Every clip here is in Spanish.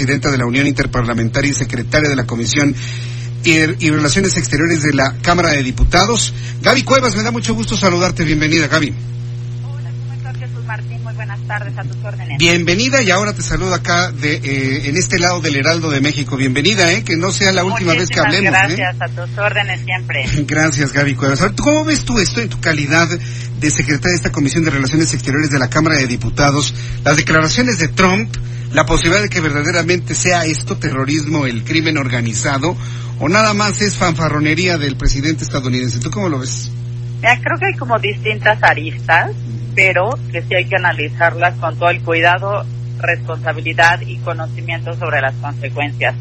presidenta de la Unión Interparlamentaria y secretaria de la Comisión y, Relaciones Exteriores de la Cámara de Diputados. Gaby Cuevas, me da mucho gusto saludarte. Bienvenida, Gaby. Hola, ¿cómo estás, Jesús Martín? Muy buenas tardes, a tus órdenes. Bienvenida y ahora te saludo acá de, eh, en este lado del Heraldo de México. Bienvenida, ¿eh? Que no sea la última vez que hablemos. gracias, ¿eh? a tus órdenes siempre. Gracias, Gaby Cuevas. ¿Cómo ves tú esto en tu calidad de secretaria de esta Comisión de Relaciones Exteriores de la Cámara de Diputados? Las declaraciones de Trump, la posibilidad de que verdaderamente sea esto terrorismo, el crimen organizado, o nada más es fanfarronería del presidente estadounidense. ¿Tú cómo lo ves? Mira, creo que hay como distintas aristas, pero que sí hay que analizarlas con todo el cuidado, responsabilidad y conocimiento sobre las consecuencias.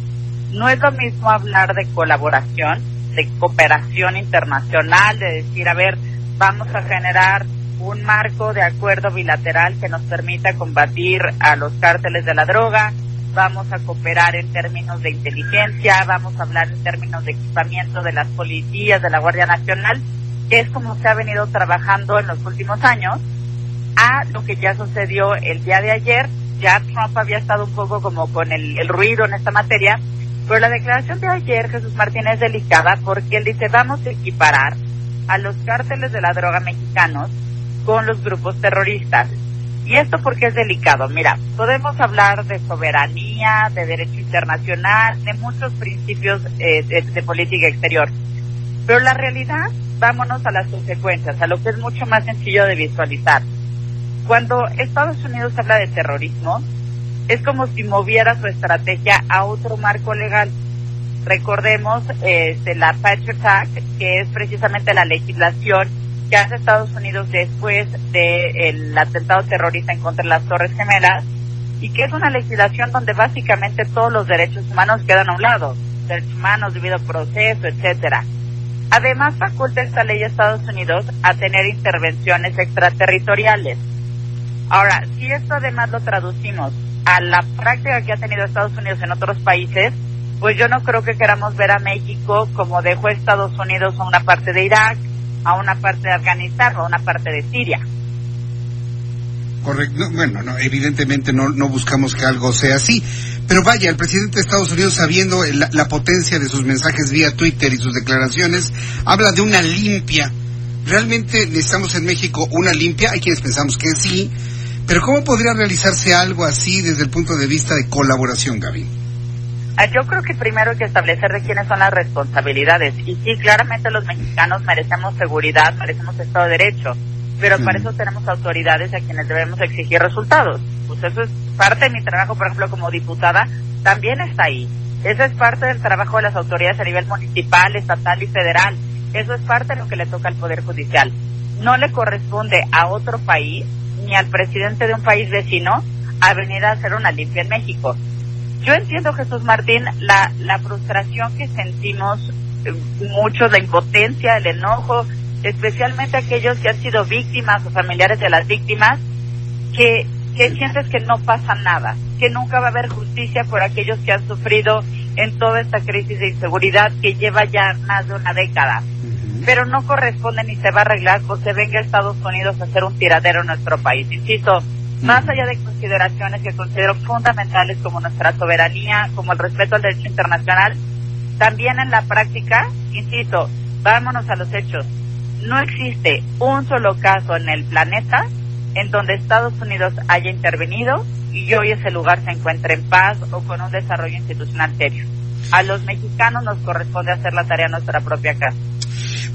No es lo mismo hablar de colaboración, de cooperación internacional, de decir, a ver, vamos a generar un marco de acuerdo bilateral que nos permita combatir a los cárteles de la droga, vamos a cooperar en términos de inteligencia, vamos a hablar en términos de equipamiento de las policías, de la Guardia Nacional, es como se ha venido trabajando en los últimos años, a lo que ya sucedió el día de ayer. Ya Trump había estado un poco como con el, el ruido en esta materia, pero la declaración de ayer, Jesús Martín, es delicada porque él dice vamos a equiparar a los cárteles de la droga mexicanos con los grupos terroristas. Y esto porque es delicado. Mira, podemos hablar de soberanía, de derecho internacional, de muchos principios eh, de, de política exterior. Pero la realidad, vámonos a las consecuencias, a lo que es mucho más sencillo de visualizar. Cuando Estados Unidos habla de terrorismo, es como si moviera su estrategia a otro marco legal. Recordemos este, la Patriot Act, que es precisamente la legislación que hace Estados Unidos después del atentado terrorista en contra de las Torres Gemelas y que es una legislación donde básicamente todos los derechos humanos quedan a un lado, derechos humanos, debido proceso, etcétera. Además, faculta esta ley a Estados Unidos a tener intervenciones extraterritoriales. Ahora, si esto además lo traducimos a la práctica que ha tenido Estados Unidos en otros países, pues yo no creo que queramos ver a México como dejó Estados Unidos a una parte de Irak, a una parte de Afganistán o a una parte de Siria. Correcto. No, bueno, no, evidentemente no, no buscamos que algo sea así. Pero vaya, el presidente de Estados Unidos, sabiendo la, la potencia de sus mensajes vía Twitter y sus declaraciones, habla de una limpia. ¿Realmente necesitamos en México una limpia? Hay quienes pensamos que sí. Pero ¿cómo podría realizarse algo así desde el punto de vista de colaboración, Gaby? Ah, Yo creo que primero hay que establecer de quiénes son las responsabilidades. Y sí, claramente los mexicanos merecemos seguridad, merecemos Estado de Derecho, pero para eso tenemos autoridades a quienes debemos exigir resultados. Pues eso es parte de mi trabajo, por ejemplo, como diputada, también está ahí. Eso es parte del trabajo de las autoridades a nivel municipal, estatal y federal. Eso es parte de lo que le toca al Poder Judicial. No le corresponde a otro país ni al presidente de un país vecino a venir a hacer una limpia en México. Yo entiendo, Jesús Martín, la, la frustración que sentimos eh, muchos, la impotencia, el enojo, especialmente aquellos que han sido víctimas o familiares de las víctimas, que, que sientes que no pasa nada, que nunca va a haber justicia por aquellos que han sufrido en toda esta crisis de inseguridad que lleva ya más de una década. Pero no corresponde ni se va a arreglar porque venga Estados Unidos a hacer un tiradero en nuestro país. Insisto, más allá de consideraciones que considero fundamentales como nuestra soberanía, como el respeto al derecho internacional, también en la práctica, insisto, vámonos a los hechos. No existe un solo caso en el planeta en donde Estados Unidos haya intervenido y hoy ese lugar se encuentre en paz o con un desarrollo institucional serio. A los mexicanos nos corresponde hacer la tarea en nuestra propia casa.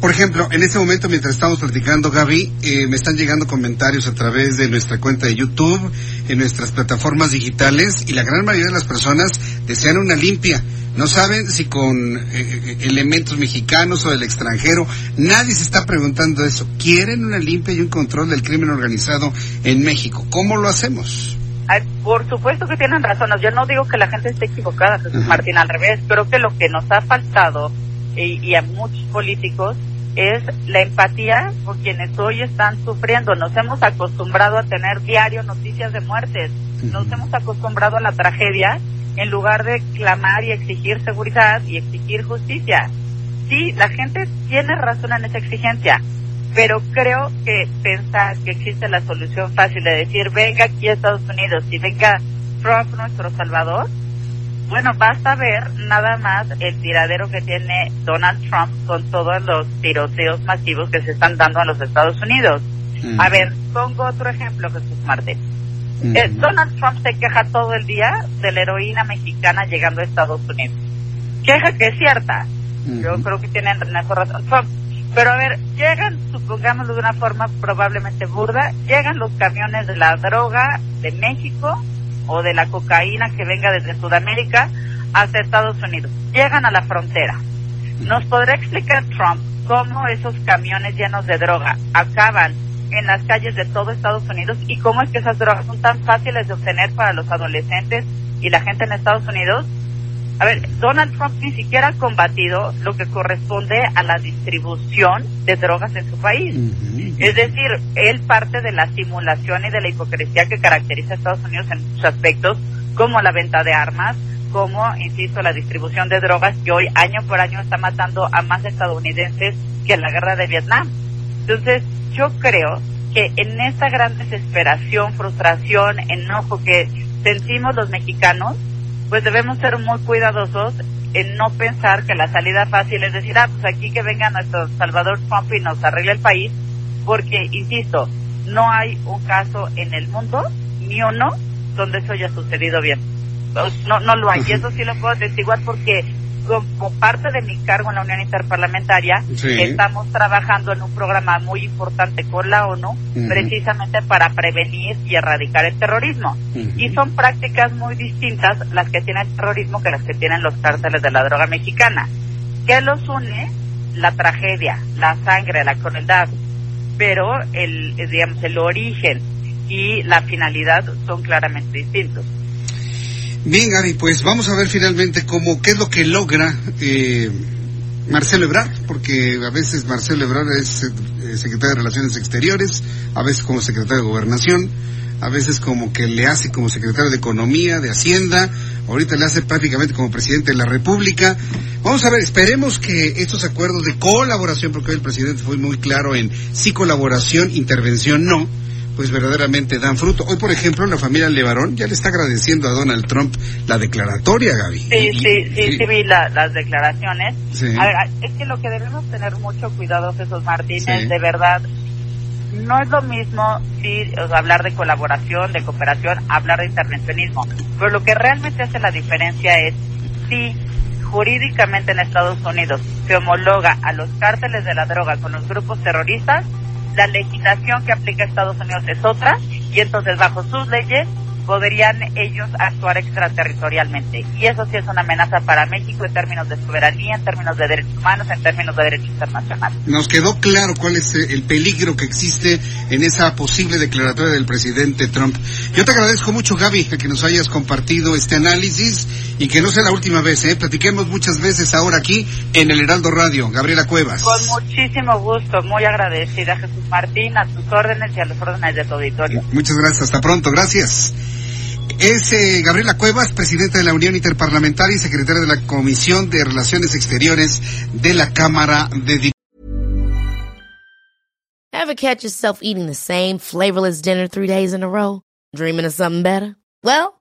Por ejemplo, en este momento, mientras estamos platicando, Gaby, eh, me están llegando comentarios a través de nuestra cuenta de YouTube, en nuestras plataformas digitales, y la gran mayoría de las personas desean una limpia. No saben si con eh, elementos mexicanos o del extranjero. Nadie se está preguntando eso. Quieren una limpia y un control del crimen organizado en México. ¿Cómo lo hacemos? por supuesto que tienen razón. Yo no digo que la gente esté equivocada, Jesús Martín, al revés. Creo que lo que nos ha faltado y, a muchos políticos es la empatía por quienes hoy están sufriendo. Nos hemos acostumbrado a tener diario noticias de muertes. Nos hemos acostumbrado a la tragedia en lugar de clamar y exigir seguridad y exigir justicia. Sí, la gente tiene razón en esa exigencia, pero creo que pensar que existe la solución fácil de decir venga aquí a Estados Unidos y venga Trump nuestro salvador, bueno, basta ver nada más el tiradero que tiene Donald Trump con todos los tiroteos masivos que se están dando a los Estados Unidos. A ver, pongo otro ejemplo, Jesús Marte. Eh, Donald Trump se queja todo el día de la heroína mexicana llegando a Estados Unidos. Queja que es cierta. Yo creo que tienen razón Trump. Pero a ver, llegan, supongámoslo de una forma probablemente burda, llegan los camiones de la droga de México o de la cocaína que venga desde Sudamérica hacia Estados Unidos. Llegan a la frontera. ¿Nos podrá explicar Trump cómo esos camiones llenos de droga acaban en las calles de todo Estados Unidos y cómo es que esas drogas son tan fáciles de obtener para los adolescentes y la gente en Estados Unidos? A ver, Donald Trump ni siquiera ha combatido lo que corresponde a la distribución de drogas en su país. Es decir, él parte de la simulación y de la hipocresía que caracteriza a Estados Unidos en muchos aspectos, como la venta de armas, como, insisto, la distribución de drogas que hoy año por año está matando a más estadounidenses que en la guerra de Vietnam. Entonces, yo creo que en esta gran desesperación, frustración, enojo que sentimos los mexicanos, pues debemos ser muy cuidadosos en no pensar que la salida fácil es decir, ah, pues aquí que venga nuestro Salvador Trump y nos arregle el país, porque, insisto, no hay un caso en el mundo, ni uno, donde eso haya sucedido bien. No, no lo hay. Y eso sí lo puedo igual porque como parte de mi cargo en la Unión Interparlamentaria, estamos trabajando en un programa muy importante con la ONU, precisamente para prevenir y erradicar el terrorismo. Y son prácticas muy distintas las que tiene el terrorismo que las que tienen los cárteles de la droga mexicana. ¿Qué los une? La tragedia, la sangre, la crueldad. Pero el, digamos, el origen y la finalidad son claramente distintos. Bien, Gaby, pues vamos a ver finalmente cómo, qué es lo que logra eh, Marcelo Ebrard, porque a veces Marcelo Ebrard es eh, secretario de Relaciones Exteriores, a veces como secretario de Gobernación, a veces como que le hace como secretario de Economía, de Hacienda, ahorita le hace prácticamente como presidente de la República. Vamos a ver, esperemos que estos acuerdos de colaboración, porque hoy el presidente fue muy claro en sí colaboración, intervención no, pues verdaderamente dan fruto. Hoy, por ejemplo, la familia Levarón ya le está agradeciendo a Donald Trump la declaratoria, Gaby. Sí, sí, sí, sí, vi las declaraciones. A ver, es que lo que debemos tener mucho cuidado, Jesús Martínez, de verdad, no es lo mismo sí, hablar de colaboración, de cooperación, hablar de intervencionismo. Pero lo que realmente hace la diferencia es si jurídicamente en Estados Unidos se homologa a los cárteles de la droga con los grupos terroristas, la legislación que aplica Estados Unidos es otra y entonces bajo sus leyes podrían ellos actuar extraterritorialmente. Y eso sí es una amenaza para México en términos de soberanía, en términos de derechos humanos, en términos de derecho internacional. Nos quedó claro cuál es eh, el peligro que existe en esa posible declaratoria del presidente Trump. Yo te agradezco mucho, Gaby, que nos hayas compartido este análisis y que no sea la última vez, ¿eh? Platiquemos muchas veces ahora aquí en el Heraldo Radio. Gabriela Cuevas. Con muchísimo gusto, muy agradecida, Jesús Martín, a tus órdenes y a los órdenes de tu auditorio. Muchas gracias, hasta pronto, gracias. Es eh, Gabriela Cuevas, presidenta de la Unión Interparlamentaria y secretaria de la Comisión de Relaciones Exteriores de la Cámara de Diputados. Ever catch yourself eating the same flavorless dinner three days in a row? Dreaming of something better? Well,